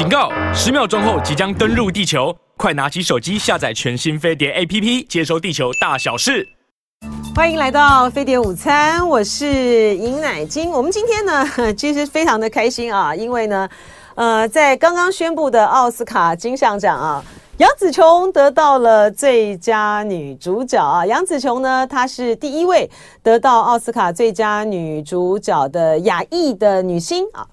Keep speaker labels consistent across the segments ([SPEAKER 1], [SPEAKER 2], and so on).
[SPEAKER 1] 警告！十秒钟后即将登陆地球，快拿起手机下载全新飞碟 APP，接收地球大小事。
[SPEAKER 2] 欢迎来到飞碟午餐，我是尹乃菁。我们今天呢，其实非常的开心啊，因为呢，呃，在刚刚宣布的奥斯卡金像奖啊，杨紫琼得到了最佳女主角啊。杨紫琼呢，她是第一位得到奥斯卡最佳女主角的亚裔的女星啊。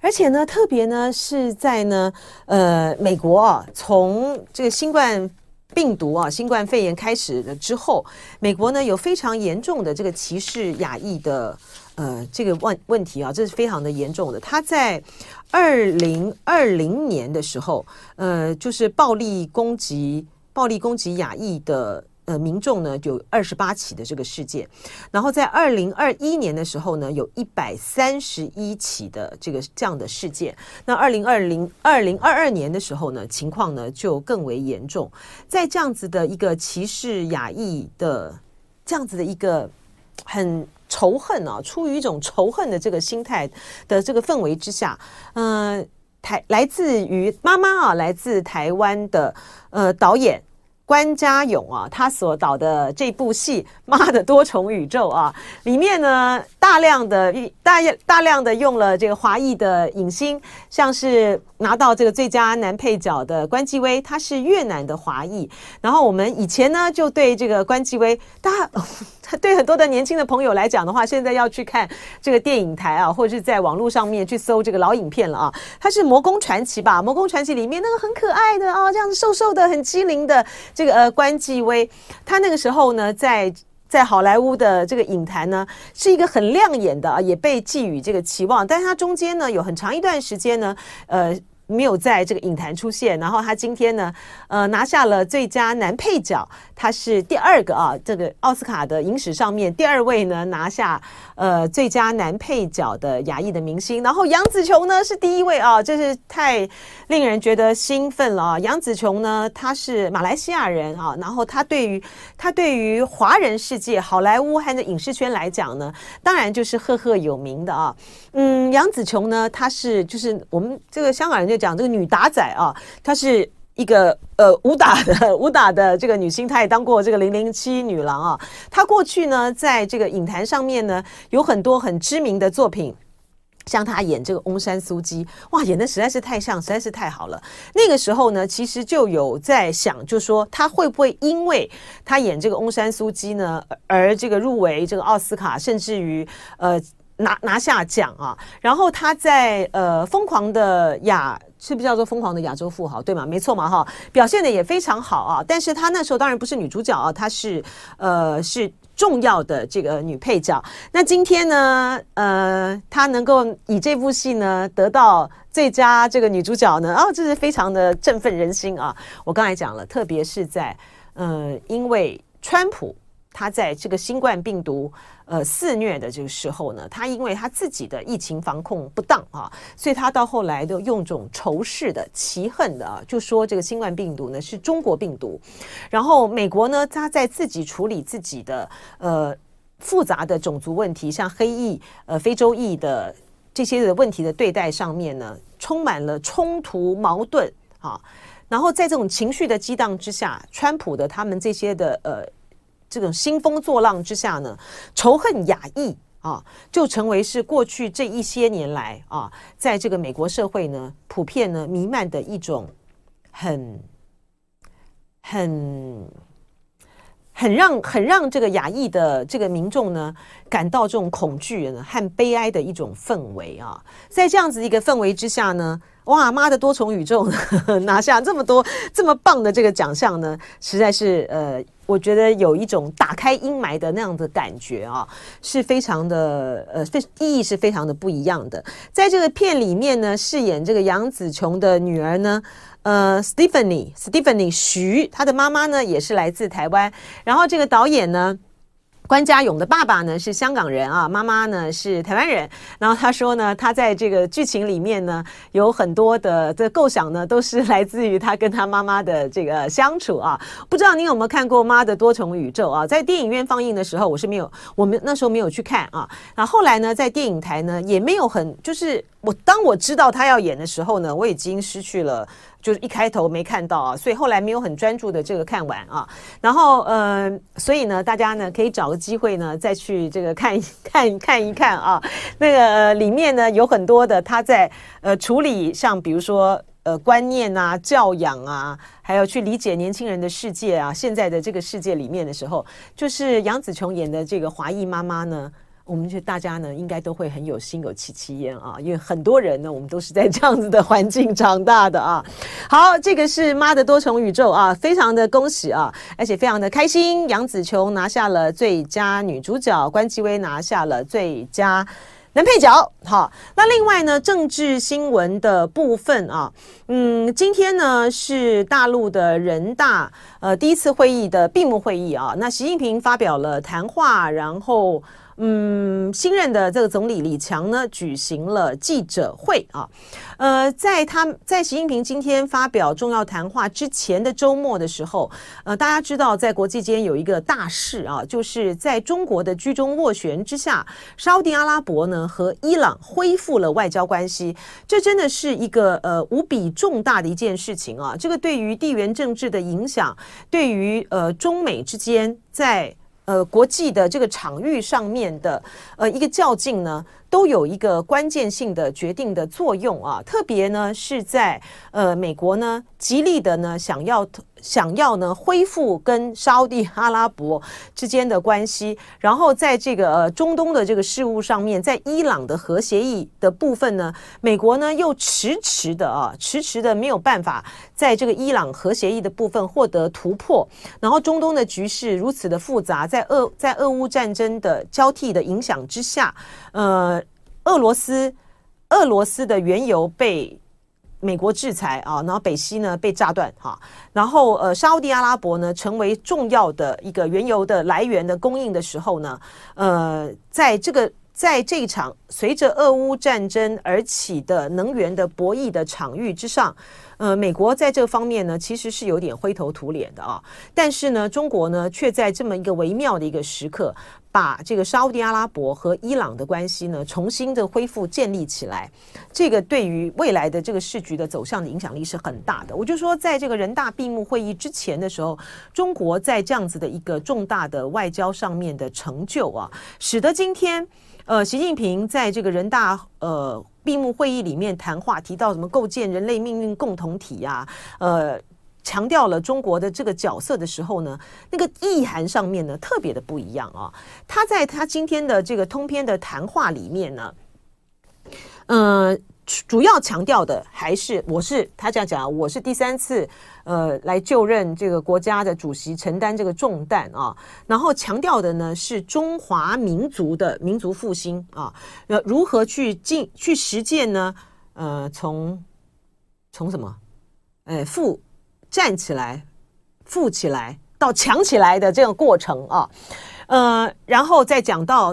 [SPEAKER 2] 而且呢，特别呢是在呢，呃，美国啊，从这个新冠病毒啊，新冠肺炎开始了之后，美国呢有非常严重的这个歧视亚裔的呃这个问问题啊，这是非常的严重的。他在二零二零年的时候，呃，就是暴力攻击、暴力攻击亚裔的。呃，民众呢有二十八起的这个事件，然后在二零二一年的时候呢，有一百三十一起的这个这样的事件。那二零二零二零二二年的时候呢，情况呢就更为严重。在这样子的一个歧视亚裔的这样子的一个很仇恨啊，出于一种仇恨的这个心态的这个氛围之下，嗯、呃，台来自于妈妈啊，来自台湾的呃导演。关家永啊，他所导的这部戏《妈的多重宇宙》啊，里面呢大量的大大量的用了这个华裔的影星，像是拿到这个最佳男配角的关继威，他是越南的华裔。然后我们以前呢就对这个关继威，大家对很多的年轻的朋友来讲的话，现在要去看这个电影台啊，或者是在网络上面去搜这个老影片了啊。他是《魔宫传奇》吧，《魔宫传奇》里面那个很可爱的啊，这样子瘦瘦的、很机灵的。这个呃，关继威，他那个时候呢，在在好莱坞的这个影坛呢，是一个很亮眼的啊，也被寄予这个期望。但是他中间呢，有很长一段时间呢，呃。没有在这个影坛出现，然后他今天呢，呃，拿下了最佳男配角，他是第二个啊，这个奥斯卡的影史上面第二位呢拿下呃最佳男配角的亚裔的明星，然后杨紫琼呢是第一位啊，这是太令人觉得兴奋了啊！杨紫琼呢，她是马来西亚人啊，然后她对于她对于华人世界好莱坞和影视圈来讲呢，当然就是赫赫有名的啊。嗯，杨紫琼呢，她是就是我们这个香港人就。讲这个女打仔啊，她是一个呃武打的武打的这个女星，她也当过这个零零七女郎啊。她过去呢，在这个影坛上面呢，有很多很知名的作品，像她演这个翁山苏姬，哇，演的实在是太像，实在是太好了。那个时候呢，其实就有在想，就说她会不会因为她演这个翁山苏姬呢，而这个入围这个奥斯卡，甚至于呃拿拿下奖啊。然后她在呃疯狂的亚。是不是叫做疯狂的亚洲富豪，对吗？没错嘛，哈，表现的也非常好啊。但是她那时候当然不是女主角啊，她是呃是重要的这个女配角。那今天呢，呃，她能够以这部戏呢得到最佳这个女主角呢，哦，这是非常的振奋人心啊。我刚才讲了，特别是在呃，因为川普。他在这个新冠病毒呃肆虐的这个时候呢，他因为他自己的疫情防控不当啊，所以他到后来都用这种仇视的、奇恨的啊，就说这个新冠病毒呢是中国病毒。然后美国呢，他在自己处理自己的呃复杂的种族问题，像黑裔、呃非洲裔的这些的问题的对待上面呢，充满了冲突、矛盾啊。然后在这种情绪的激荡之下，川普的他们这些的呃。这种兴风作浪之下呢，仇恨亚裔啊，就成为是过去这一些年来啊，在这个美国社会呢，普遍呢弥漫的一种很很很让很让这个亚裔的这个民众呢感到这种恐惧呢和悲哀的一种氛围啊，在这样子一个氛围之下呢。哇妈的多重宇宙 拿下这么多这么棒的这个奖项呢，实在是呃，我觉得有一种打开阴霾的那样的感觉啊，是非常的呃，非意义是非常的不一样的。在这个片里面呢，饰演这个杨紫琼的女儿呢，呃，Stephanie Stephanie 徐，她的妈妈呢也是来自台湾，然后这个导演呢。关家勇的爸爸呢是香港人啊，妈妈呢是台湾人。然后他说呢，他在这个剧情里面呢，有很多的的构想呢，都是来自于他跟他妈妈的这个相处啊。不知道你有没有看过《妈的多重宇宙》啊？在电影院放映的时候，我是没有，我们那时候没有去看啊。然后后来呢，在电影台呢，也没有很就是我当我知道他要演的时候呢，我已经失去了，就是一开头没看到啊，所以后来没有很专注的这个看完啊。然后呃，所以呢，大家呢可以找个机会呢再去这个看 看看一看啊。那个、里面呢有很多的他在呃处理，像比如说呃观念啊、教养啊，还有去理解年轻人的世界啊，现在的这个世界里面的时候，就是杨紫琼演的这个华裔妈妈呢。我们觉得大家呢，应该都会很有心有戚戚焉啊，因为很多人呢，我们都是在这样子的环境长大的啊。好，这个是《妈的多重宇宙》啊，非常的恭喜啊，而且非常的开心。杨紫琼拿下了最佳女主角，关继威拿下了最佳男配角。好，那另外呢，政治新闻的部分啊，嗯，今天呢是大陆的人大呃第一次会议的闭幕会议啊，那习近平发表了谈话，然后。嗯，新任的这个总理李强呢，举行了记者会啊。呃，在他在习近平今天发表重要谈话之前的周末的时候，呃，大家知道在国际间有一个大事啊，就是在中国的居中斡旋之下，沙地阿拉伯呢和伊朗恢复了外交关系。这真的是一个呃无比重大的一件事情啊。这个对于地缘政治的影响，对于呃中美之间在。呃，国际的这个场域上面的呃一个较劲呢，都有一个关键性的决定的作用啊。特别呢是在呃美国呢极力的呢想要。想要呢恢复跟沙地阿拉伯之间的关系，然后在这个呃中东的这个事务上面，在伊朗的核协议的部分呢，美国呢又迟迟的啊迟迟的没有办法在这个伊朗核协议的部分获得突破，然后中东的局势如此的复杂，在俄在俄乌战争的交替的影响之下，呃，俄罗斯俄罗斯的原油被。美国制裁啊，然后北溪呢被炸断哈，然后呃沙乌地阿拉伯呢成为重要的一个原油的来源的供应的时候呢，呃，在这个在这一场随着俄乌战争而起的能源的博弈的场域之上。呃，美国在这方面呢，其实是有点灰头土脸的啊。但是呢，中国呢，却在这么一个微妙的一个时刻，把这个沙乌地阿拉伯和伊朗的关系呢，重新的恢复建立起来。这个对于未来的这个市局的走向的影响力是很大的。我就说，在这个人大闭幕会议之前的时候，中国在这样子的一个重大的外交上面的成就啊，使得今天呃，习近平在这个人大呃。闭幕会议里面谈话提到什么构建人类命运共同体呀、啊？呃，强调了中国的这个角色的时候呢，那个意涵上面呢特别的不一样啊。他在他今天的这个通篇的谈话里面呢，嗯、呃。主要强调的还是我是他这样讲，我是第三次呃来就任这个国家的主席，承担这个重担啊。然后强调的呢是中华民族的民族复兴啊，呃如何去进去实践呢？呃，从从什么？呃，富站起来，富起来到强起来的这个过程啊。呃，然后再讲到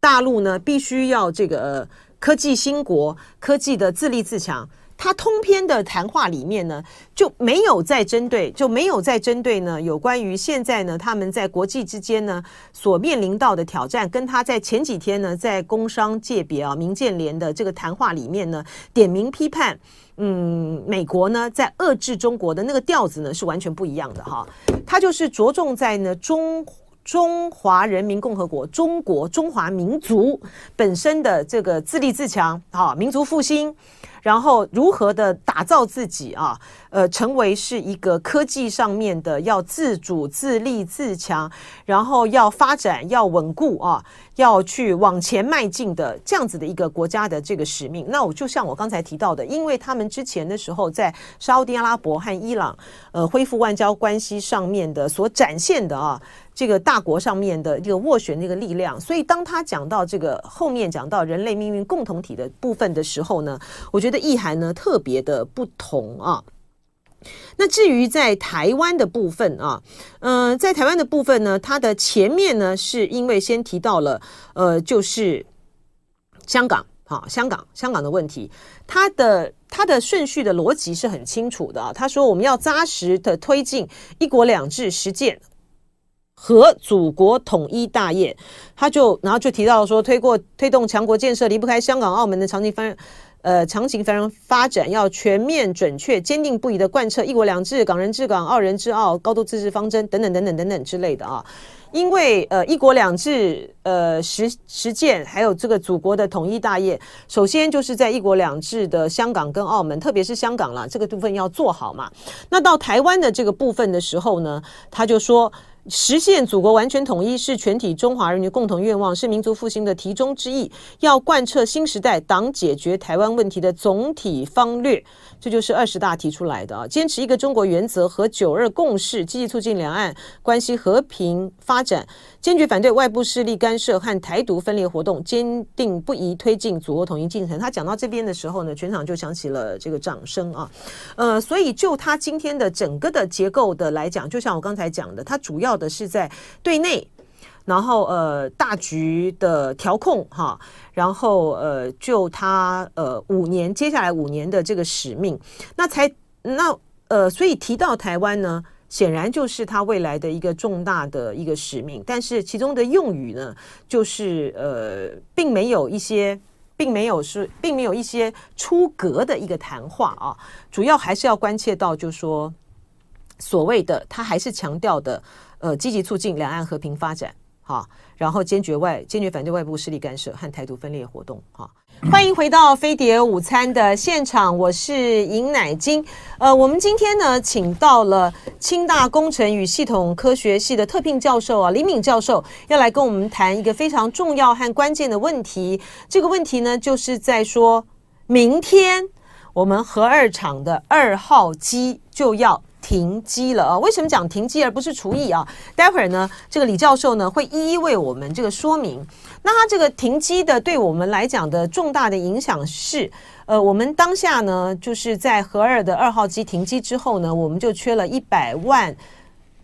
[SPEAKER 2] 大陆呢，必须要这个。科技兴国，科技的自立自强。他通篇的谈话里面呢，就没有在针对，就没有在针对呢，有关于现在呢，他们在国际之间呢所面临到的挑战，跟他在前几天呢，在工商界别啊，民建联的这个谈话里面呢，点名批判，嗯，美国呢在遏制中国的那个调子呢，是完全不一样的哈。他就是着重在呢中。中华人民共和国，中国中华民族本身的这个自立自强啊，民族复兴，然后如何的打造自己啊，呃，成为是一个科技上面的要自主、自立、自强，然后要发展、要稳固啊，要去往前迈进的这样子的一个国家的这个使命。那我就像我刚才提到的，因为他们之前的时候在沙乌地阿拉伯和伊朗呃恢复外交关系上面的所展现的啊。这个大国上面的这个斡旋的一个力量，所以当他讲到这个后面讲到人类命运共同体的部分的时候呢，我觉得意涵呢特别的不同啊。那至于在台湾的部分啊，嗯、在台湾的部分呢，它的前面呢是因为先提到了呃，就是香港，好，香港香港的问题，它的它的顺序的逻辑是很清楚的啊。他说我们要扎实的推进一国两制实践。和祖国统一大业，他就然后就提到说，推过推动强国建设离不开香港、澳门的长期繁呃长期繁荣发展，要全面、准确、坚定不移的贯彻一国两制、港人治港、澳人治澳、高度自治方针等等等等等等之类的啊。因为呃一国两制呃实实践，还有这个祖国的统一大业，首先就是在一国两制的香港跟澳门，特别是香港啦，这个部分要做好嘛。那到台湾的这个部分的时候呢，他就说。实现祖国完全统一是全体中华人民共同愿望，是民族复兴的题中之义。要贯彻新时代党解决台湾问题的总体方略，这就是二十大提出来的啊。坚持一个中国原则和九二共识，积极促进两岸关系和平发展，坚决反对外部势力干涉和台独分裂活动，坚定不移推进祖国统一进程。他讲到这边的时候呢，全场就响起了这个掌声啊。呃，所以就他今天的整个的结构的来讲，就像我刚才讲的，他主要。的是在对内，然后呃大局的调控哈，然后呃就他呃五年接下来五年的这个使命，那才那呃所以提到台湾呢，显然就是他未来的一个重大的一个使命，但是其中的用语呢，就是呃并没有一些，并没有是并没有一些出格的一个谈话啊，主要还是要关切到，就是说所谓的他还是强调的。呃，积极促进两岸和平发展，哈，然后坚决外坚决反对外部势力干涉和台独分裂活动，哈。欢迎回到飞碟午餐的现场，我是尹乃金。呃，我们今天呢，请到了清大工程与系统科学系的特聘教授啊，李敏教授，要来跟我们谈一个非常重要和关键的问题。这个问题呢，就是在说明天我们核二厂的二号机就要。停机了啊？为什么讲停机而不是除役啊？待会儿呢，这个李教授呢会一一为我们这个说明。那他这个停机的对我们来讲的重大的影响是，呃，我们当下呢就是在核二的二号机停机之后呢，我们就缺了一百万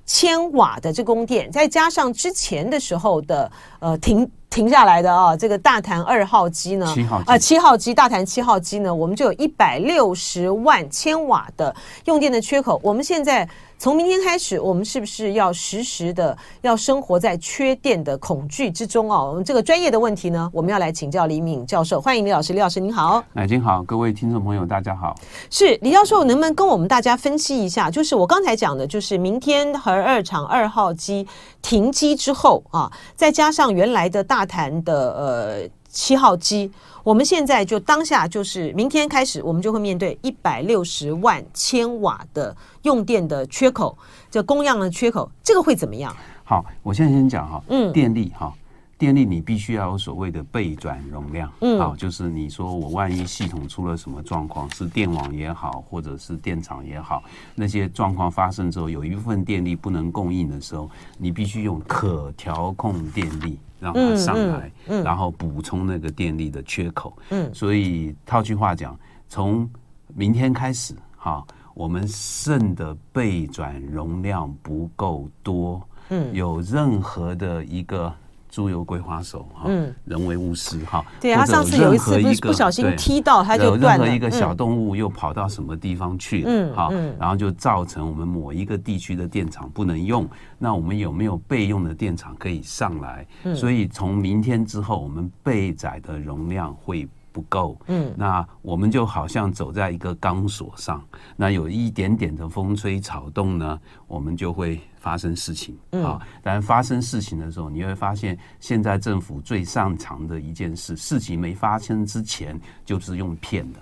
[SPEAKER 2] 千瓦的这供电，再加上之前的时候的呃停。停下来的啊，这个大潭二号机呢，啊七号机大潭七号机呢，我们就有一百六十万千瓦的用电的缺口。我们现在从明天开始，我们是不是要实时的要生活在缺电的恐惧之中啊？我们这个专业的问题呢，我们要来请教李敏教授。欢迎李老师，李老师您好。
[SPEAKER 3] 乃菁好，各位听众朋友大家好。
[SPEAKER 2] 是李教授，能不能跟我们大家分析一下？就是我刚才讲的，就是明天核二厂二号机停机之后啊，再加上原来的大谈的呃七号机，我们现在就当下就是明天开始，我们就会面对一百六十万千瓦的用电的缺口，这供样的缺口，这个会怎么样？
[SPEAKER 3] 好，我现在先讲哈，嗯，电力哈。电力你必须要有所谓的备转容量，嗯，好，就是你说我万一系统出了什么状况，是电网也好，或者是电厂也好，那些状况发生之后，有一部分电力不能供应的时候，你必须用可调控电力让它上来，嗯，然后补充那个电力的缺口，嗯，所以套句话讲，从明天开始，哈，我们剩的备转容量不够多，嗯，有任何的一个。猪油桂花手哈，人为误失哈。
[SPEAKER 2] 对啊，他上次有一次不小心踢到，他就断了。
[SPEAKER 3] 任何一个小动物又跑到什么地方去了？嗯，好，然后就造成我们某一个地区的电厂不能用。那我们有没有备用的电厂可以上来？所以从明天之后，我们备载的容量会不够。嗯，那我们就好像走在一个钢索上，那有一点点的风吹草动呢，我们就会。发生事情啊！但发生事情的时候，你会发现，现在政府最擅长的一件事，事情没发生之前就是用骗的。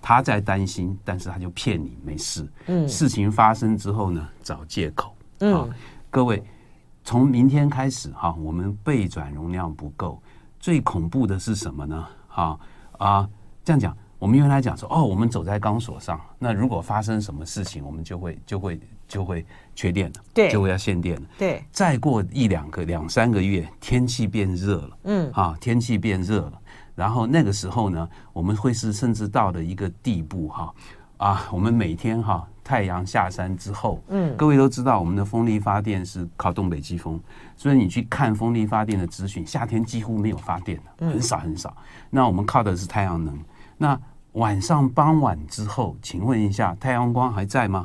[SPEAKER 3] 他在担心，但是他就骗你没事。嗯，事情发生之后呢，找借口。嗯，各位，从明天开始哈，我们备转容量不够，最恐怖的是什么呢？哈啊，这样讲，我们原来讲说，哦，我们走在钢索上，那如果发生什么事情，我们就会就会。就会缺电了，对，就会要限电了，
[SPEAKER 2] 对。
[SPEAKER 3] 再过一两个、两三个月，天气变热了，嗯，啊，天气变热了，然后那个时候呢，我们会是甚至到了一个地步，哈，啊，我们每天哈太阳下山之后，嗯，各位都知道，我们的风力发电是靠东北季风，所以你去看风力发电的资讯，夏天几乎没有发电的，很少很少。那我们靠的是太阳能。那晚上傍晚之后，请问一下，太阳光还在吗？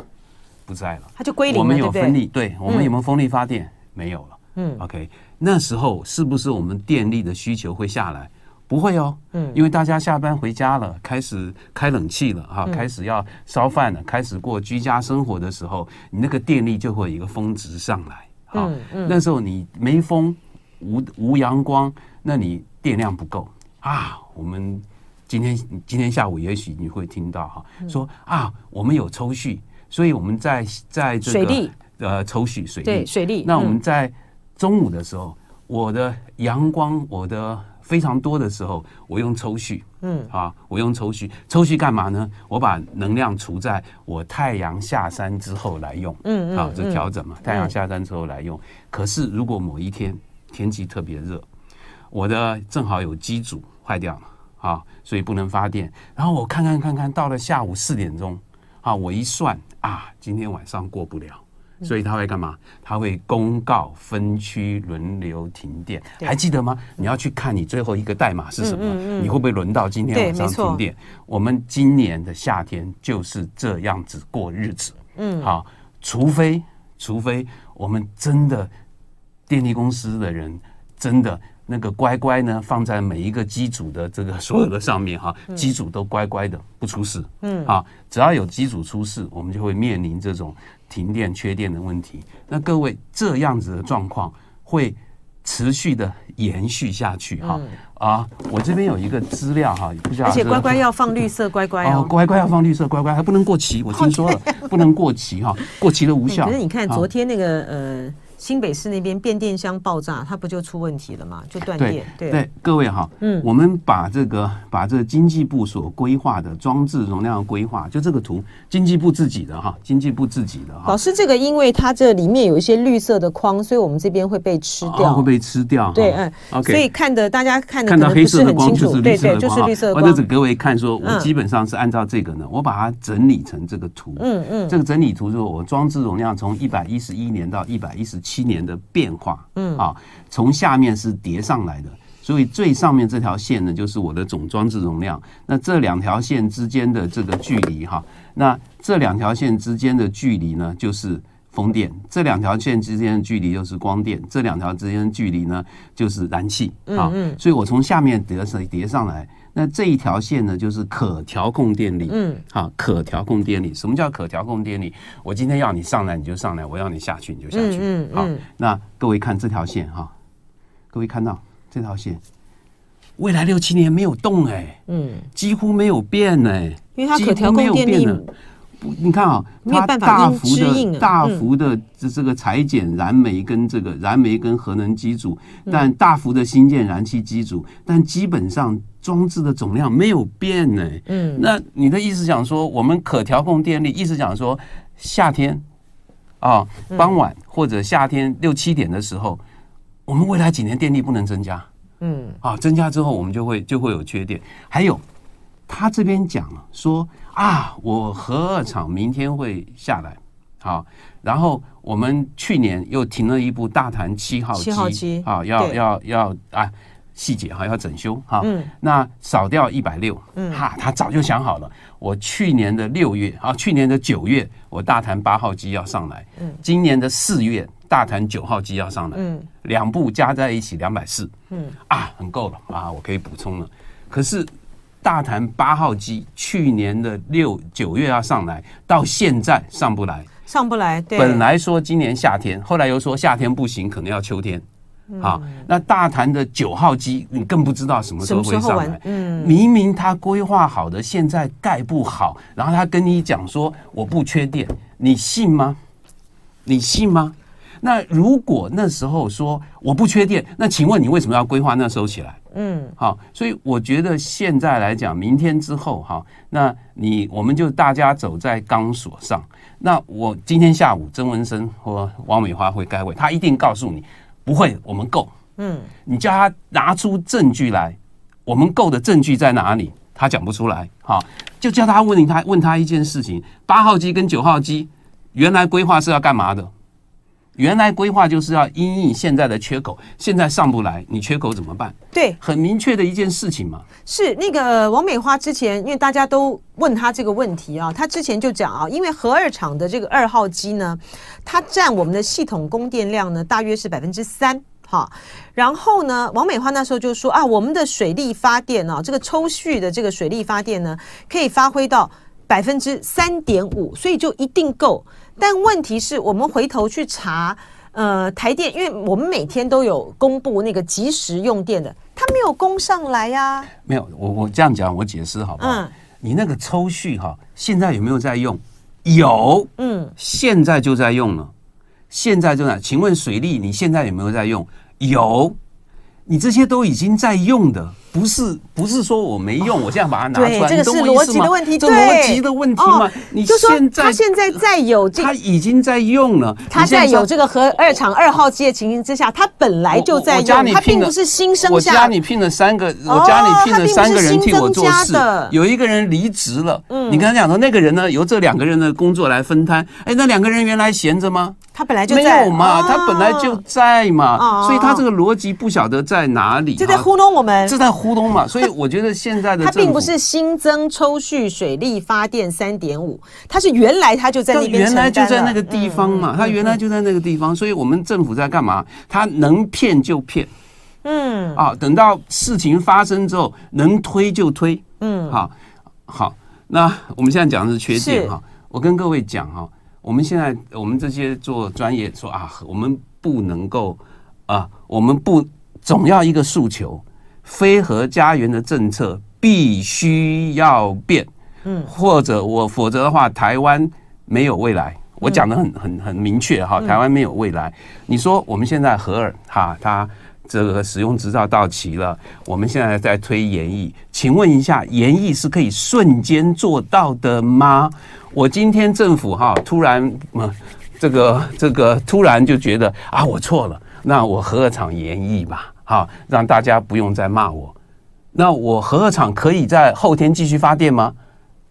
[SPEAKER 3] 不在了，
[SPEAKER 2] 它就归零了。
[SPEAKER 3] 我们有风力，对，对，我们有没有风力发电？嗯、没有了。嗯，OK，那时候是不是我们电力的需求会下来？不会哦，嗯，因为大家下班回家了，开始开冷气了哈，开始要烧饭了，开始过居家生活的时候，你那个电力就会有一个峰值上来，嗯，那时候你没风，无无阳光，那你电量不够啊。我们今天今天下午也许你会听到哈，说啊，我们有抽蓄，所以我们在在这个呃抽蓄水利
[SPEAKER 2] 水利，
[SPEAKER 3] 那我们在中午的时候，我的阳光我的。非常多的时候，我用抽蓄，嗯，啊，我用抽蓄，抽蓄干嘛呢？我把能量储在我太阳下山之后来用，嗯嗯，啊，这调整嘛，太阳下山之后来用。可是如果某一天天气特别热，我的正好有机组坏掉了，啊，所以不能发电。然后我看看看看，到了下午四点钟，啊，我一算啊，今天晚上过不了。所以他会干嘛？他会公告分区轮流停电，还记得吗？你要去看你最后一个代码是什么？你会不会轮到今天晚上停电？我们今年的夏天就是这样子过日子。嗯，好，除非除非我们真的电力公司的人真的那个乖乖呢，放在每一个机组的这个所有的上面哈，机组都乖乖的不出事。嗯，好，只要有机组出事，我们就会面临这种。停电、缺电的问题，那各位这样子的状况会持续的延续下去哈、嗯、啊！我这边有一个资料哈，不知道，而
[SPEAKER 2] 且乖乖要放绿色，乖乖哦，
[SPEAKER 3] 乖乖要放绿色，乖乖还不能过期，我听说了，不能过期哈，过期的无效。
[SPEAKER 2] 可是你看昨天那个呃。新北市那边变电箱爆炸，它不就出问题了吗？就断电。对
[SPEAKER 3] 对，对，各位哈，嗯，我们把这个把这个经济部所规划的装置容量规划，就这个图，经济部自己的哈，经济部自己的哈。
[SPEAKER 2] 老师，这个因为它这里面有一些绿色的框，所以我们这边会被吃掉，
[SPEAKER 3] 哦、会被吃掉。
[SPEAKER 2] 对，嗯，OK。所以看的大家看的
[SPEAKER 3] 看到黑色的光就是绿色的光，
[SPEAKER 2] 对对，就是绿色的光。
[SPEAKER 3] 或者各位看说，我基本上是按照这个呢，我把它整理成这个图。嗯嗯。这个整理图就是我装置容量从一百一十一年到一百一十七年的变。化，嗯啊，从下面是叠上来的，所以最上面这条线呢，就是我的总装置容量。那这两条线之间的这个距离哈，那这两条线之间的距离呢，就是风电；这两条线之间的距离就是光电；这两条之间的距离呢，就是燃气啊。所以我从下面叠上叠上来。那这一条线呢，就是可调控电力。嗯，好，可调控电力。什么叫可调控电力？我今天要你上来你就上来，我要你下去你就下去。嗯，好，那各位看这条线哈，各位看到这条线，未来六七年没有动哎，嗯，几乎没有变哎，
[SPEAKER 2] 因为它可调控电力。
[SPEAKER 3] 不，你看啊，它大幅的、大幅的这这个裁减燃煤跟这个燃煤跟核能机组，但大幅的新建燃气机组，但基本上装置的总量没有变呢。嗯，那你的意思讲说，我们可调控电力，意思讲说，夏天啊，傍晚或者夏天六七点的时候，我们未来几年电力不能增加。嗯，啊，增加之后我们就会就会有缺电。还有，他这边讲了说。啊，我核二厂明天会下来，好，然后我们去年又停了一部大潭七号机，七号机啊，要要要啊，细节哈要整修。哈，嗯，那少掉一百六，嗯，哈，他早就想好了，我去年的六月啊，去年的九月我大潭八号机要上来，嗯，今年的四月大潭九号机要上来，嗯，两部加在一起两百四，嗯，啊，很够了啊，我可以补充了，可是。大潭八号机去年的六九月要上来，到现在上不来，
[SPEAKER 2] 上不来。对，
[SPEAKER 3] 本来说今年夏天，后来又说夏天不行，可能要秋天。好，那大潭的九号机，你更不知道什么时候会上来。嗯，明明他规划好的，现在盖不好，然后他跟你讲说我不缺电，你信吗？你信吗？那如果那时候说我不缺电，那请问你为什么要规划那时候起来？嗯，好，所以我觉得现在来讲，明天之后哈，那你我们就大家走在钢索上。那我今天下午曾文生或王美花会开会，他一定告诉你不会，我们够。嗯，你叫他拿出证据来，我们够的证据在哪里？他讲不出来。好，就叫他问你，他问他一件事情：八号机跟九号机原来规划是要干嘛的？原来规划就是要因应现在的缺口，现在上不来，你缺口怎么办？
[SPEAKER 2] 对，
[SPEAKER 3] 很明确的一件事情嘛。
[SPEAKER 2] 是那个王美花之前，因为大家都问他这个问题啊，他之前就讲啊，因为核二厂的这个二号机呢，它占我们的系统供电量呢，大约是百分之三。哈，然后呢，王美花那时候就说啊，我们的水力发电啊，这个抽蓄的这个水力发电呢，可以发挥到百分之三点五，所以就一定够。但问题是我们回头去查，呃，台电，因为我们每天都有公布那个即时用电的，它没有供上来呀、啊。
[SPEAKER 3] 没有，我我这样讲，我解释好不好？嗯，你那个抽蓄哈，现在有没有在用？有，嗯，现在就在用了。现在就在，请问水利你现在有没有在用？有，你这些都已经在用的。不是不是说我没用，我现在把它拿出来，
[SPEAKER 2] 这个是逻辑的问题，
[SPEAKER 3] 这逻辑的问题嘛？你现在
[SPEAKER 2] 他现在在有，
[SPEAKER 3] 他已经在用了。
[SPEAKER 2] 他在有这个核二厂二号机的情形之下，他本来就在用，他并不是新生。
[SPEAKER 3] 我家里聘了三个，我家里聘了三个人替我做事，有一个人离职了。嗯，你跟他讲说那个人呢，由这两个人的工作来分摊。哎，那两个人原来闲着吗？
[SPEAKER 2] 他本来就
[SPEAKER 3] 没有嘛，他本来就在嘛，所以他这个逻辑不晓得在哪里，
[SPEAKER 2] 就在糊弄我们，
[SPEAKER 3] 这在糊弄嘛，所以我。觉得现在的
[SPEAKER 2] 它并不是新增抽蓄水力发电三点五，它是原来它就在那边，
[SPEAKER 3] 原来就在那个地方嘛，它原来就在那个地方，所以我们政府在干嘛？它能骗就骗，嗯啊，等到事情发生之后，能推就推，嗯，好，好，那我们现在讲的是缺电哈，我跟各位讲哈，我们现在我们这些做专业说啊，我们不能够啊，我们不总要一个诉求。非核家园的政策必须要变，嗯，或者我否则的话，台湾没有未来。我讲的很很很明确哈，台湾没有未来。你说我们现在核二哈，它这个使用执照到期了，我们现在在推研议，请问一下，研议是可以瞬间做到的吗？我今天政府哈突然嗯，这个这个突然就觉得啊，我错了，那我核二厂研议吧。好，让大家不用再骂我。那我核电厂可以在后天继续发电吗？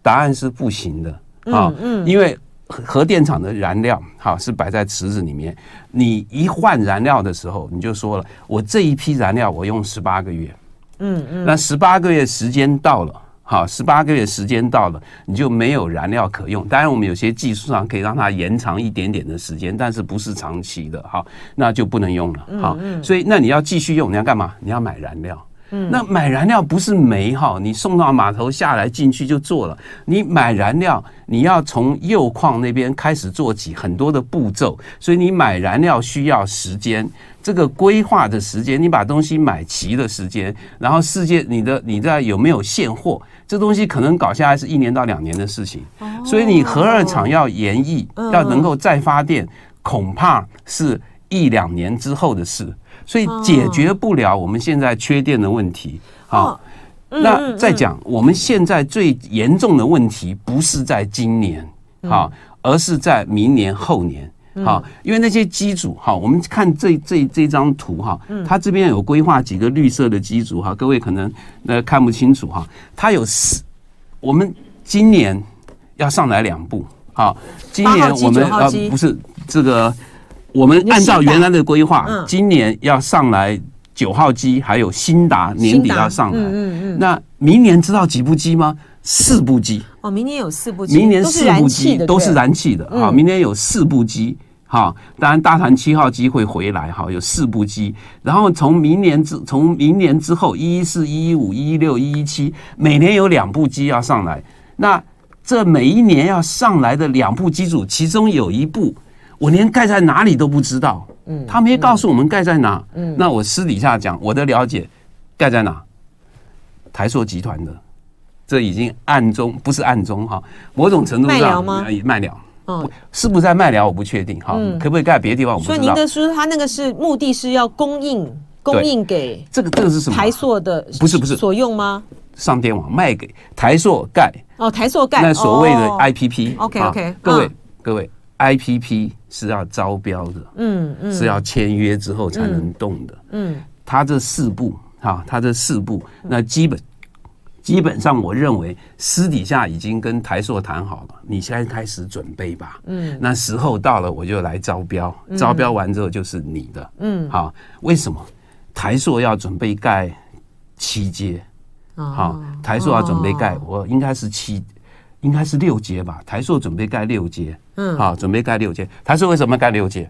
[SPEAKER 3] 答案是不行的。啊，嗯，因为核电厂的燃料好是摆在池子里面，你一换燃料的时候，你就说了，我这一批燃料我用十八个月，嗯嗯，那十八个月时间到了。好，十八个月时间到了，你就没有燃料可用。当然，我们有些技术上可以让它延长一点点的时间，但是不是长期的，好，那就不能用了。好，所以那你要继续用，你要干嘛？你要买燃料。嗯，那买燃料不是煤哈，你送到码头下来进去就做了。你买燃料，你要从铀矿那边开始做起，很多的步骤，所以你买燃料需要时间。这个规划的时间，你把东西买齐的时间，然后世界你的你在有没有现货？这东西可能搞下来是一年到两年的事情。所以你核二厂要延役，要能够再发电，恐怕是一两年之后的事。所以解决不了我们现在缺电的问题。好，那再讲，我们现在最严重的问题不是在今年，好，而是在明年后年。好，因为那些机组，哈，我们看这这这张图哈，它这边有规划几个绿色的机组哈，各位可能呃看不清楚哈，它有四，我们今年要上来两部，好，今年我们呃不是这个。我们按照原来的规划，今年要上来九号机，还有新达年底要上来。嗯嗯嗯。那明年知道几部机吗？四部机。哦，明年有四部机。明年四部机都是燃气的。好，明年有四部机。好，当然大潭七号机会回来。哈，有四部机。然后从明年之从明年之后，一一四、一一五、一一六、一一七，每年有两部机要上来。那这每一年要上来的两部机组，其中有一部。我连盖在哪里都不知道，嗯，他没告诉我们盖在哪，嗯，那我私底下讲，我的了解，盖在哪？台塑集团的，这已经暗中不是暗中哈，某种程度上麦寮吗？麦寮，嗯，是不是在麦寮？我不确定哈，可不可以盖别的地方？我不知道。所以您的说，他那个是目的是要供应供应给这个这个是什么？台塑的不是不是所用吗？上电网卖给台塑盖哦，台塑盖那所谓的 IPP，OK OK，各位各位。IPP 是要招标的，嗯嗯，是要签约之后才能动的，嗯，它这四步哈，它这四步，那基本基本上我认为私底下已经跟台塑谈好了，你现在开始准备吧。嗯，那时候到了我就来招标，招标完之后就是你的。嗯，好，为什么台塑要准备盖七阶？好，台塑要准备盖，我应该是七，应该是六阶吧？台塑准备盖六阶。嗯，好，准备盖六阶。台塑为什么盖六阶？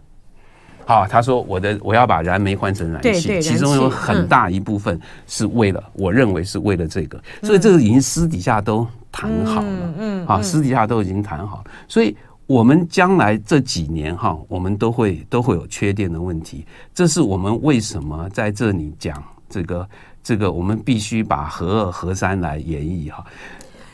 [SPEAKER 3] 好，他说我的我要把燃煤换成燃气，其中有很大一部分是为了，我认为是为了这个，所以这个已经私底下都谈好了，嗯，啊，私底下都已经谈好，所以我们将来这几年哈，我们都会都会有缺电的问题，这是我们为什么在这里讲这个这个，我们必须把核二核三来演绎哈。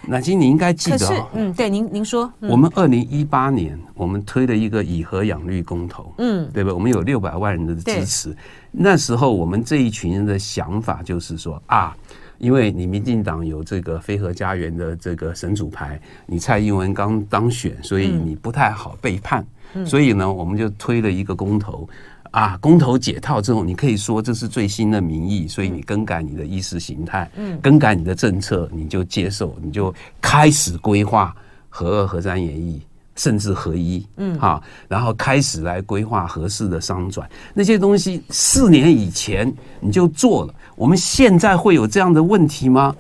[SPEAKER 3] 乃菁，你应该记得，
[SPEAKER 2] 嗯，对，您您说，
[SPEAKER 3] 我们二零一八年我们推了一个以核养绿公投，嗯，对吧？我们有六百万人的支持，那时候我们这一群人的想法就是说啊，因为你民进党有这个非核家园的这个神主牌，你蔡英文刚当选，所以你不太好背叛，所以呢，我们就推了一个公投。啊，公投解套之后，你可以说这是最新的民意，所以你更改你的意识形态，嗯，更改你的政策，你就接受，你就开始规划核二、核三演绎，甚至合一，嗯，哈，然后开始来规划合适的商转，那些东西四年以前你就做了，我们现在会有这样的问题吗？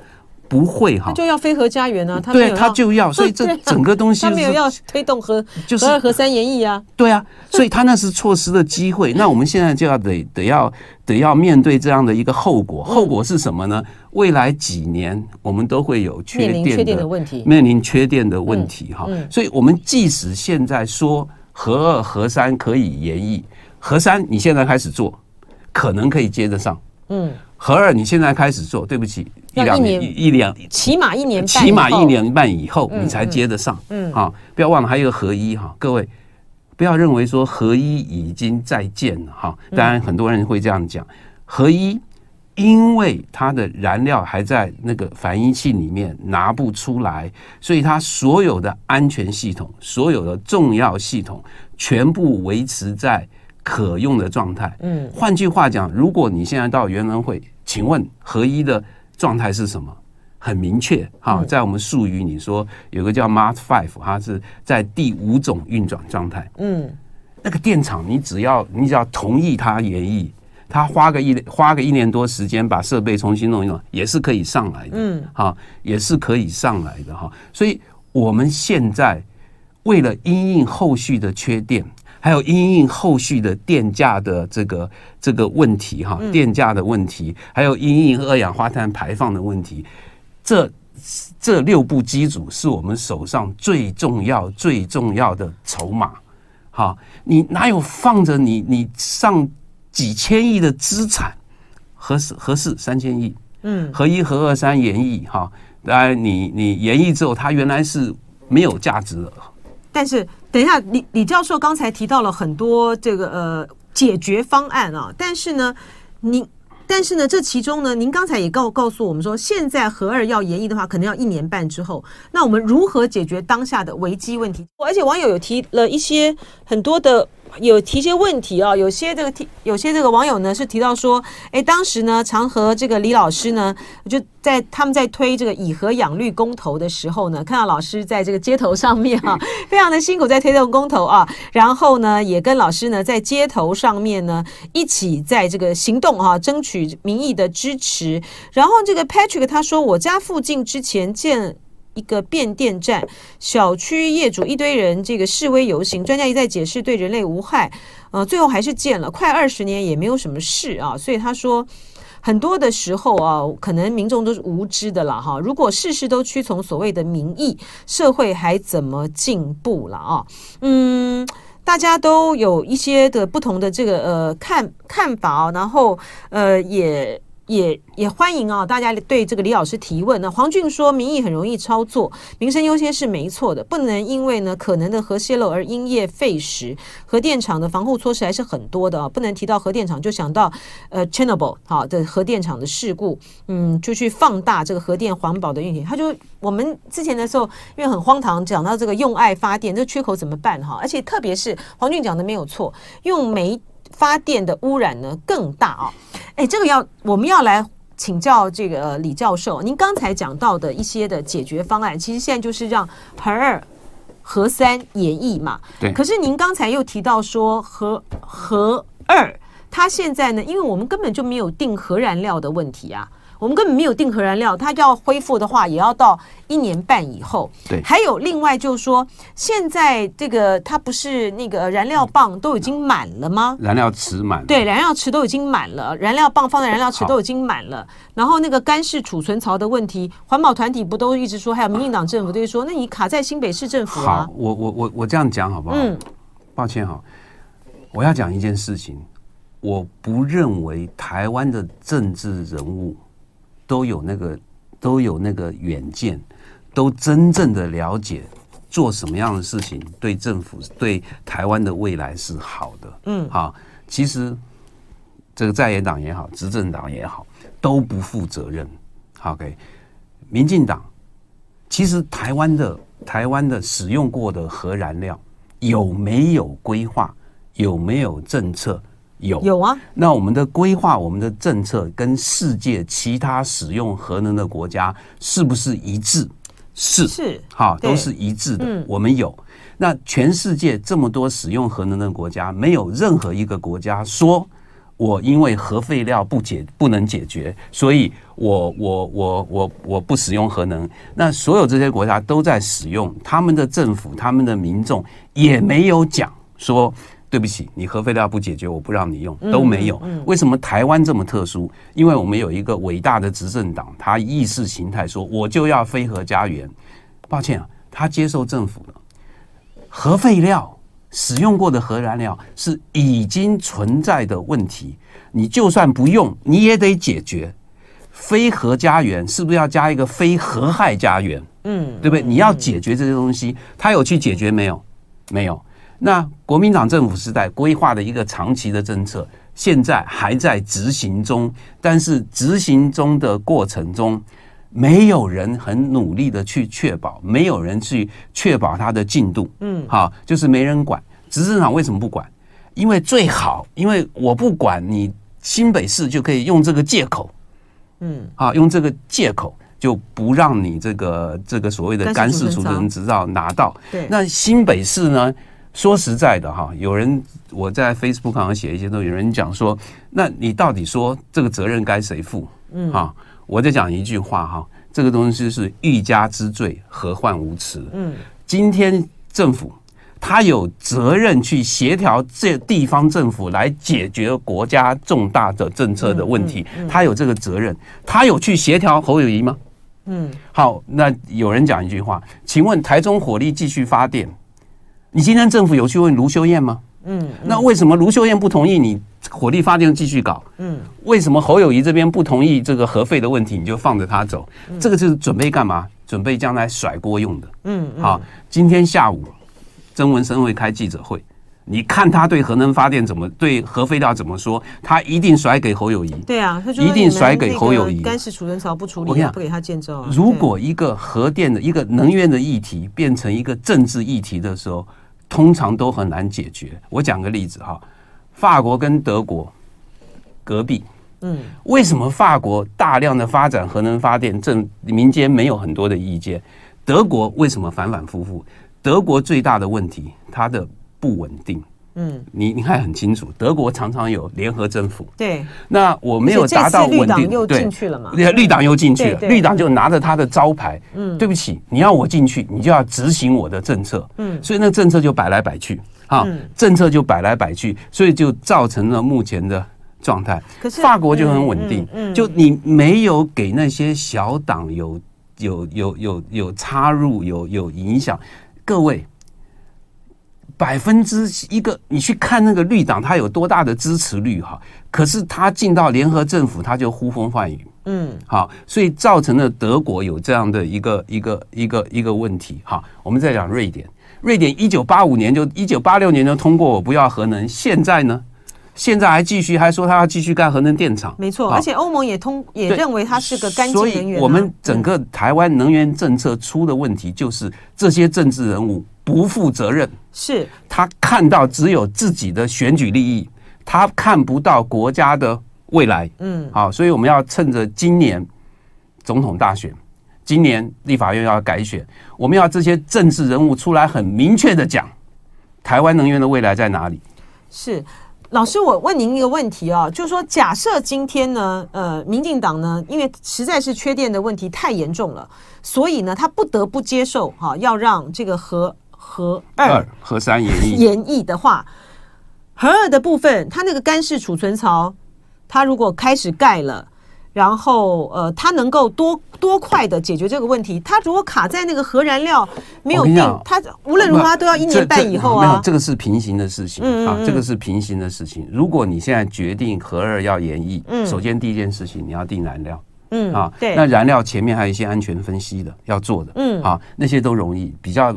[SPEAKER 3] 不会哈，
[SPEAKER 2] 就要非核家园啊，他
[SPEAKER 3] 对他就要，所以这整个东西
[SPEAKER 2] 他没有要推动核就是核二核三演绎啊，
[SPEAKER 3] 对啊，所以他那是错失的机会。那我们现在就要得 得要得要面对这样的一个后果，后果是什么呢？未来几年我们都会有缺电的问题，面临缺电的问题哈。所以我们即使现在说核二核三可以延役，核三你现在开始做，可能可以接得上，嗯。核二，你现在开始做，对不起，一两年一两，
[SPEAKER 2] 起码一年，
[SPEAKER 3] 起码一年半以后你才接得上。嗯，啊，不要忘了还有一个合一哈，各位不要认为说合一已经在建了哈。当然很多人会这样讲，合一因为它的燃料还在那个反应器里面拿不出来，所以它所有的安全系统、所有的重要系统全部维持在可用的状态。嗯，换句话讲，如果你现在到元能会。请问合一的状态是什么？很明确哈，在我们术语里说，有个叫 Mark Five，它是在第五种运转状态。嗯，那个电厂你只要你只要同意它延役，它花个一花个一年多时间把设备重新弄一弄，也是可以上来的。嗯，哈，也是可以上来的哈。所以我们现在为了因应后续的缺电。还有因应后续的电价的这个这个问题哈，电价的问题，还有因应二氧化碳排放的问题，这这六部机组是我们手上最重要最重要的筹码。哈，你哪有放着你你上几千亿的资产？合适合适三千亿，嗯，合一合二三延役哈，当然你你延役之后，它原来是没有价值的。
[SPEAKER 2] 但是，等一下，李李教授刚才提到了很多这个呃解决方案啊，但是呢，您但是呢，这其中呢，您刚才也告告诉我们说，现在核二要延役的话，可能要一年半之后，那我们如何解决当下的危机问题？而且网友有提了一些很多的。有提一些问题啊，有些这个提，有些这个网友呢是提到说，哎，当时呢，常和这个李老师呢，就在他们在推这个以和养绿公投的时候呢，看到老师在这个街头上面啊，非常的辛苦在推动公投啊，然后呢，也跟老师呢在街头上面呢一起在这个行动哈，争取民意的支持。然后这个 Patrick 他说，我家附近之前建。一个变电站，小区业主一堆人这个示威游行，专家一再解释对人类无害，呃，最后还是建了，快二十年也没有什么事啊。所以他说，很多的时候啊，可能民众都是无知的了哈。如果事事都屈从所谓的民意，社会还怎么进步了啊？嗯，大家都有一些的不同的这个呃看看法，然后呃也。也也欢迎啊，大家对这个李老师提问。那黄俊说，民意很容易操作，民生优先是没错的，不能因为呢可能的核泄漏而因噎废食。核电厂的防护措施还是很多的啊，不能提到核电厂就想到呃 Chernobyl 好的核电厂的事故，嗯，就去放大这个核电环保的运行。他就我们之前的时候，因为很荒唐，讲到这个用爱发电这缺口怎么办哈？而且特别是黄俊讲的没有错，用煤发电的污染呢更大啊。哎，这个要我们要来请教这个李教授，您刚才讲到的一些的解决方案，其实现在就是让核二、核三演绎嘛。
[SPEAKER 3] 对。
[SPEAKER 2] 可是您刚才又提到说核核二，它现在呢，因为我们根本就没有定核燃料的问题啊。我们根本没有定核燃料，它要恢复的话，也要到一年半以后。
[SPEAKER 3] 对，
[SPEAKER 2] 还有另外就是说，现在这个它不是那个燃料棒都已经满了吗？
[SPEAKER 3] 燃料池满了。
[SPEAKER 2] 对，燃料池都已经满了，燃料棒放在燃料池都已经满了。然后那个干式储存槽的问题，环保团体不都一直说，还有民进党政府都会说，那你卡在新北市政府啊？
[SPEAKER 3] 好，我我我我这样讲好不好？嗯，抱歉哈，我要讲一件事情，我不认为台湾的政治人物。都有那个，都有那个远见，都真正的了解做什么样的事情对政府、对台湾的未来是好的。嗯，好，其实这个在野党也好，执政党也好，都不负责任。OK，民进党其实台湾的台湾的使用过的核燃料有没有规划？有没有政策？有
[SPEAKER 2] 有啊，
[SPEAKER 3] 那我们的规划、我们的政策跟世界其他使用核能的国家是不是一致？是
[SPEAKER 2] 是，
[SPEAKER 3] 好，都是一致的。我们有，那全世界这么多使用核能的国家，没有任何一个国家说，我因为核废料不解不能解决，所以我我我我我不使用核能。那所有这些国家都在使用，他们的政府、他们的民众也没有讲说。对不起，你核废料不解决，我不让你用，都没有。为什么台湾这么特殊？因为我们有一个伟大的执政党，他意识形态说我就要非核家园。抱歉啊，他接受政府了。核废料使用过的核燃料是已经存在的问题，你就算不用，你也得解决。非核家园是不是要加一个非核害家园？嗯，对不对？你要解决这些东西，他有去解决没有？没有。那国民党政府时代规划的一个长期的政策，现在还在执行中，但是执行中的过程中，没有人很努力的去确保，没有人去确保它的进度。嗯，好，就是没人管。执政党为什么不管？因为最好，因为我不管你，新北市就可以用这个借口，嗯，啊，用这个借口就不让你这个这个所谓的干式储存执照拿到。对，那新北市呢？说实在的哈，有人我在 Facebook 上写一些东西，有人讲说，那你到底说这个责任该谁负？嗯，哈，我再讲一句话哈，这个东西是欲加之罪，何患无辞？嗯，今天政府他有责任去协调这地方政府来解决国家重大的政策的问题，他有这个责任，他有去协调侯友谊吗？嗯，好，那有人讲一句话，请问台中火力继续发电？你今天政府有去问卢修燕吗？嗯，那为什么卢秀燕不同意你火力发电继续搞？嗯，为什么侯友谊这边不同意这个核废的问题，你就放着他走？这个就是准备干嘛？准备将来甩锅用的。嗯，好，今天下午曾文生会开记者会。你看他对核能发电怎么，对核废料怎么说？他一定甩给侯友谊。对啊，他一定甩给侯友谊。干式储存槽不处理，不给他建造。如果一个核电的一个能源的议题变成一个政治议题的时候，通常都很难解决。我讲个例子哈，法国跟德国隔壁，嗯，为什么法国大量的发展核能发电，政民间没有很多的意见？德国为什么反反复复？德国最大的问题，它的不稳定。嗯，你你看很清楚，德国常常有联合政府。对，那我没有达到稳定，又进去了嘛？对，绿党又进去了，绿党就拿着他的招牌。嗯，对不起，你要我进去，你就要执行我的政策。嗯，所以那政策就摆来摆去，啊，政策就摆来摆去，所以就造成了目前的状态。可是法国就很稳定，就你没有给那些小党有有有有有插入，有有影响，各位。百分之一个，你去看那个绿党，他有多大的支持率哈？可是他进到联合政府，他就呼风唤雨，嗯，好，所以造成了德国有这样的一个一个一个一个问题。哈，我们再讲瑞典，瑞典一九八五年就一九八六年就通过我不要核能，现在呢，现在还继续还说他要继续盖核能电厂，没错，而且欧盟也通也认为它是个干净能源。所以我们整个台湾能源政策出的问题，就是这些政治人物。不负责任，是他看到只有自己的选举利益，他看不到国家的未来，嗯，好，所以我们要趁着今年总统大选，今年立法院要改选，我们要这些政治人物出来很明确的讲，台湾能源的未来在哪里？
[SPEAKER 2] 是。老师，我问您一个问题啊，就是说，假设今天呢，呃，民进党呢，因为实在是缺电的问题太严重了，所以呢，他不得不接受哈，要让这个核核二、
[SPEAKER 3] 核三延役
[SPEAKER 2] 延役的话，核二的部分，它那个干式储存槽，它如果开始盖了。然后，呃，它能够多多快的解决这个问题？它如果卡在那个核燃料没有定，它无论如何都要一年半以后啊。
[SPEAKER 3] 没有，这个是平行的事情啊，这个是平行的事情。如果你现在决定核二要延役，首先第一件事情你要定燃料，嗯啊，对，那燃料前面还有一些安全分析的要做的，嗯啊，那些都容易，比较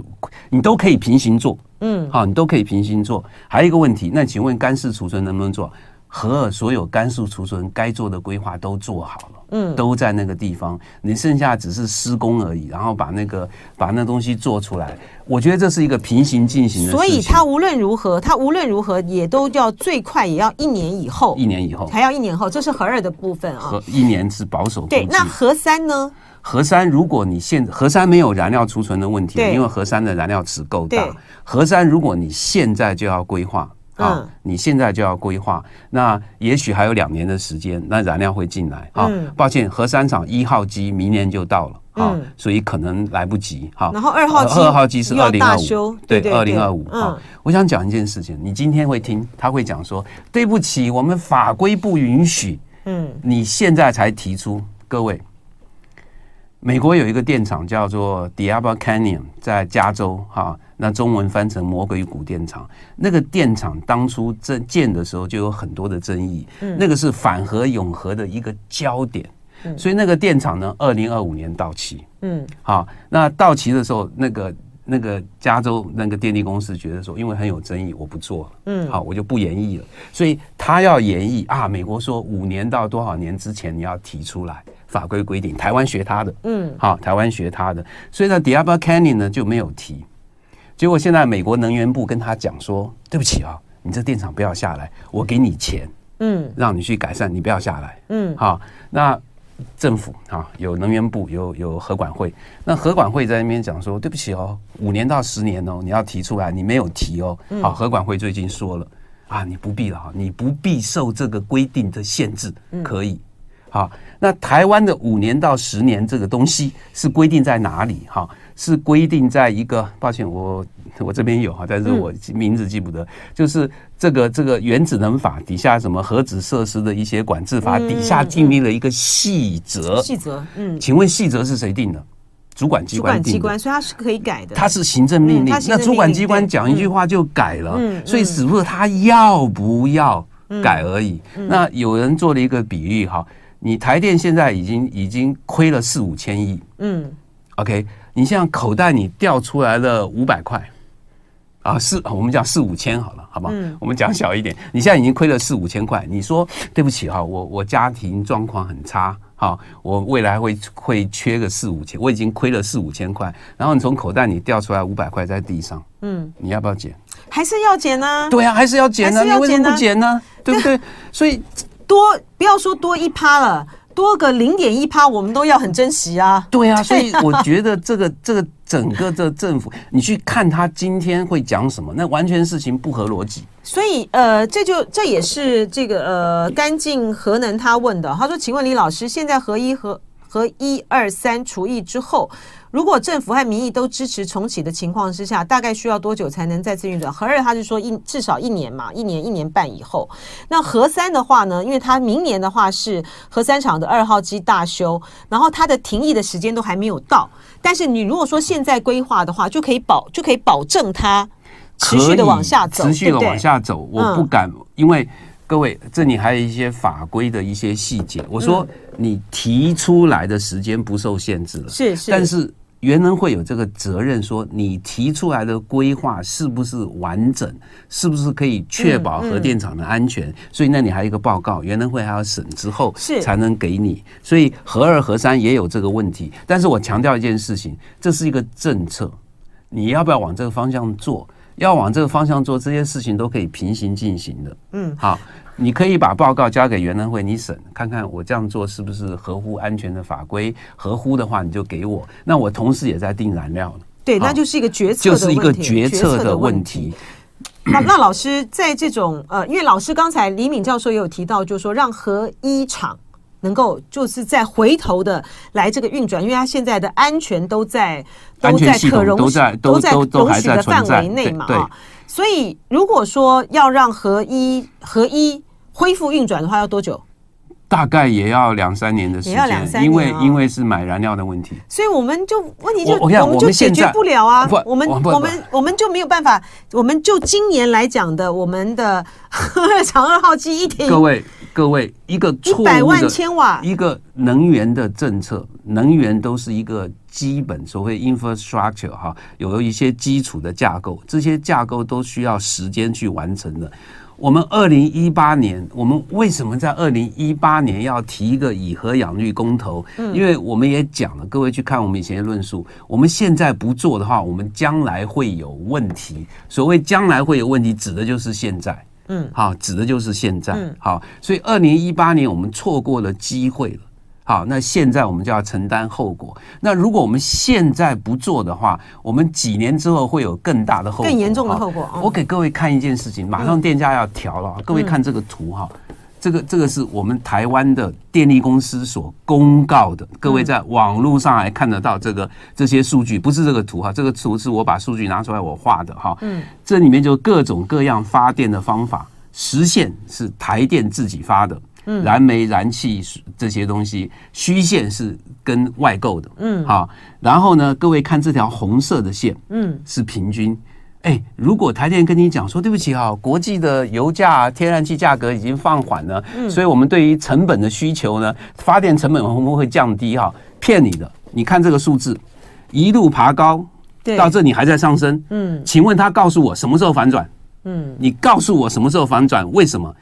[SPEAKER 3] 你都可以平行做，嗯，好，你都可以平行做。还有一个问题，那请问干式储存能不能做？核二所有干式储存该做的规划都做好了，嗯，都在那个地方，你剩下只是施工而已，然后把那个把那东西做出来。我觉得这是一个平行进行的。
[SPEAKER 2] 所以它无论如何，它无论如何也都要最快也要一年以后，
[SPEAKER 3] 一年以后还
[SPEAKER 2] 要一年后，这是核二的部分啊。
[SPEAKER 3] 核一年是保守。
[SPEAKER 2] 对，那核三呢？
[SPEAKER 3] 核三如果你现核三没有燃料储存的问题，因为核三的燃料池够大。核三如果你现在就要规划。啊，你现在就要规划，那也许还有两年的时间，那燃料会进来。啊，抱歉，核三厂一号机明年就到了，啊，所以可能来不及。哈，
[SPEAKER 2] 然后二号机
[SPEAKER 3] 二号机是二零二五，对，二零二五。啊，我想讲一件事情，你今天会听，他会讲说，对不起，我们法规不允许。嗯，你现在才提出，各位，美国有一个电厂叫做 Diablo Canyon，在加州，哈。那中文翻成魔鬼谷电厂，那个电厂当初这建的时候就有很多的争议，那个是反核永核的一个焦点，所以那个电厂呢，二零二五年到期，嗯，好，那到期的时候，那个那个加州那个电力公司觉得说，因为很有争议，我不做了，嗯，好，我就不延役了，所以他要延役啊，美国说五年到多少年之前你要提出来法规规定，台湾学他的，嗯，好，台湾学他的，所以呢，Diablo Canyon 呢就没有提。结果现在美国能源部跟他讲说：“对不起啊，你这电厂不要下来，我给你钱，嗯，让你去改善，你不要下来，嗯，好。那政府啊，有能源部，有有核管会，那核管会在那边讲说：对不起哦，五年到十年哦，你要提出来，你没有提哦。好，核管会最近说了啊，你不必了哈，你不必受这个规定的限制，可以。好，那台湾的五年到十年这个东西是规定在哪里？哈。”是规定在一个，抱歉，我 我这边有哈，但是我名字记不得，嗯、就是这个这个原子能法底下什么核子设施的一些管制法底下订立了一个细则，细则，嗯，请问细则是谁定的？主管机关。主管机关，
[SPEAKER 2] 所以它是可以改的。
[SPEAKER 3] 它是行政命令，嗯、那主管机关讲一句话就改了，嗯，所以只不过他要不要改而已。嗯、那有人做了一个比喻哈，你台电现在已经已经亏了四五千亿，嗯，OK。你像口袋你掉出来了五百块，啊，四我们讲四五千好了，好不好？嗯、我们讲小一点。你现在已经亏了四五千块，你说对不起哈，我我家庭状况很差，好，我未来会会缺个四五千，我已经亏了四五千块，然后你从口袋里掉出来五百块在地上，嗯，你要不要捡？
[SPEAKER 2] 还是要捡呢？
[SPEAKER 3] 对啊，还是要捡呢？你为什么不捡呢？对不对？所以
[SPEAKER 2] 多不要说多一趴了。多个零点一趴，我们都要很珍惜啊！
[SPEAKER 3] 对啊，所以 我觉得这个这个整个这政府，你去看他今天会讲什么，那完全事情不合逻辑。
[SPEAKER 2] 所以呃，这就这也是这个呃，干净核能他问的，他说：“请问李老师，现在核一和核一二三除役之后。”如果政府和民意都支持重启的情况之下，大概需要多久才能再次运转？核二他是说一至少一年嘛，一年一年半以后。那核三的话呢？因为它明年的话是核三厂的二号机大修，然后它的停役的时间都还没有到。但是你如果说现在规划的话，就可以保就可以保证它持续的往下走，
[SPEAKER 3] 持续的往下走。我不敢，嗯、因为各位这里还有一些法规的一些细节。我说你提出来的时间不受限制了，
[SPEAKER 2] 是是，
[SPEAKER 3] 但是。原能会有这个责任，说你提出来的规划是不是完整，是不是可以确保核电厂的安全？所以那里还有一个报告，原能会还要审之后才能给你。所以核二、核三也有这个问题。但是我强调一件事情，这是一个政策，你要不要往这个方向做？要往这个方向做，这些事情都可以平行进行的。嗯，好。你可以把报告交给原能会，你审看看我这样做是不是合乎安全的法规，合乎的话你就给我。那我同时也在定燃料。
[SPEAKER 2] 对，那就是一个决策，
[SPEAKER 3] 就是一个决策的问题。
[SPEAKER 2] 那那老师在这种呃，因为老师刚才李敏教授也有提到，就是说让核一厂能够就是再回头的来这个运转，因为它现在的安全都在都在可容
[SPEAKER 3] 都在
[SPEAKER 2] 都在容许的范围内嘛啊。所以如果说要让合一合一恢复运转的话，要多久？
[SPEAKER 3] 大概也要两三年的时间，因为因为是买燃料的问题，
[SPEAKER 2] 所以我们就问题就我们就解决不了啊，我们我们我们就没有办法，我们就今年来讲的，我们的 长二号机一天，
[SPEAKER 3] 各位各位一个错误的
[SPEAKER 2] 一百万千瓦
[SPEAKER 3] 一个能源的政策，能源都是一个基本所谓 infrastructure 哈，有一些基础的架构，这些架构都需要时间去完成的。我们二零一八年，我们为什么在二零一八年要提一个以核养绿公投？因为我们也讲了，各位去看我们以前的论述，我们现在不做的话，我们将来会有问题。所谓将来会有问题，指的就是现在。嗯，好，指的就是现在。好，所以二零一八年我们错过了机会了。好，那现在我们就要承担后果。那如果我们现在不做的话，我们几年之后会有更大的后果，
[SPEAKER 2] 更严重的后果。
[SPEAKER 3] 我给各位看一件事情，马上电价要调了。各位看这个图哈，这个这个是我们台湾的电力公司所公告的。各位在网络上还看得到这个这些数据，不是这个图哈，这个图是我把数据拿出来我画的哈。嗯，这里面就各种各样发电的方法，实线是台电自己发的。嗯燃煤、燃气这些东西，虚线是跟外购的，嗯，好，然后呢，各位看这条红色的线，嗯，是平均。哎，如果台电跟你讲说，对不起哈，国际的油价、天然气价格已经放缓了，嗯，所以我们对于成本的需求呢，发电成本会不会降低？哈，骗你的。你看这个数字一路爬高，对，到这里还在上升，嗯，请问他告诉我什么时候反转？嗯，你告诉我什么时候反转？为什么？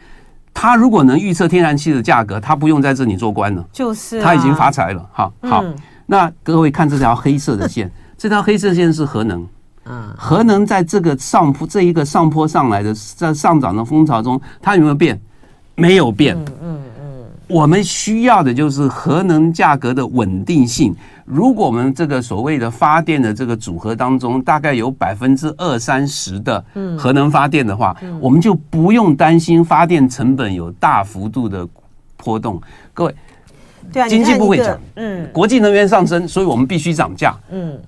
[SPEAKER 3] 他如果能预测天然气的价格，他不用在这里做官了，
[SPEAKER 2] 就是
[SPEAKER 3] 他已经发财了。好，好，那各位看这条黑色的线，这条黑色线是核能。嗯，核能在这个上坡这一个上坡上来的在上涨的风潮中，它有没有变？没有变。嗯嗯嗯，我们需要的就是核能价格的稳定性。如果我们这个所谓的发电的这个组合当中，大概有百分之二三十的核能发电的话，我们就不用担心发电成本有大幅度的波动。各位，
[SPEAKER 2] 对啊，
[SPEAKER 3] 经济不会涨，嗯，国际能源上升，所以我们必须涨价。嗯，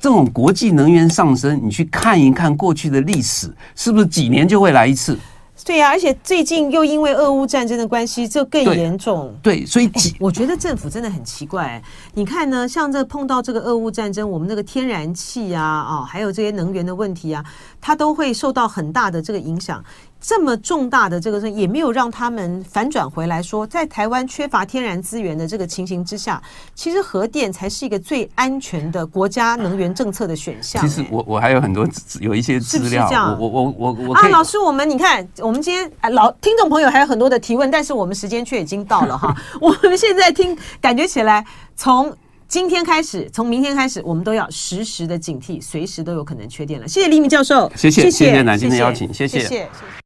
[SPEAKER 3] 这种国际能源上升，你去看一看过去的历史，是不是几年就会来一次？
[SPEAKER 2] 对呀、啊，而且最近又因为俄乌战争的关系，这更严重。
[SPEAKER 3] 对，对，所以、欸、
[SPEAKER 2] 我觉得政府真的很奇怪。你看呢，像这碰到这个俄乌战争，我们那个天然气啊，啊、哦，还有这些能源的问题啊，它都会受到很大的这个影响。这么重大的这个事也没有让他们反转回来说，在台湾缺乏天然资源的这个情形之下，其实核电才是一个最安全的国家能源政策的选项。
[SPEAKER 3] 其实我我还有很多 有一些资料，我我我我
[SPEAKER 2] 啊，老师，我们你看，我们今天老听众朋友还有很多的提问，但是我们时间却已经到了哈。我们现在听，感觉起来从今天开始，从明天开始，我们都要时时的警惕，随时都有可能缺电了。谢谢李敏教授，
[SPEAKER 3] 谢谢谢谢南京的邀请，谢谢。谢谢谢谢。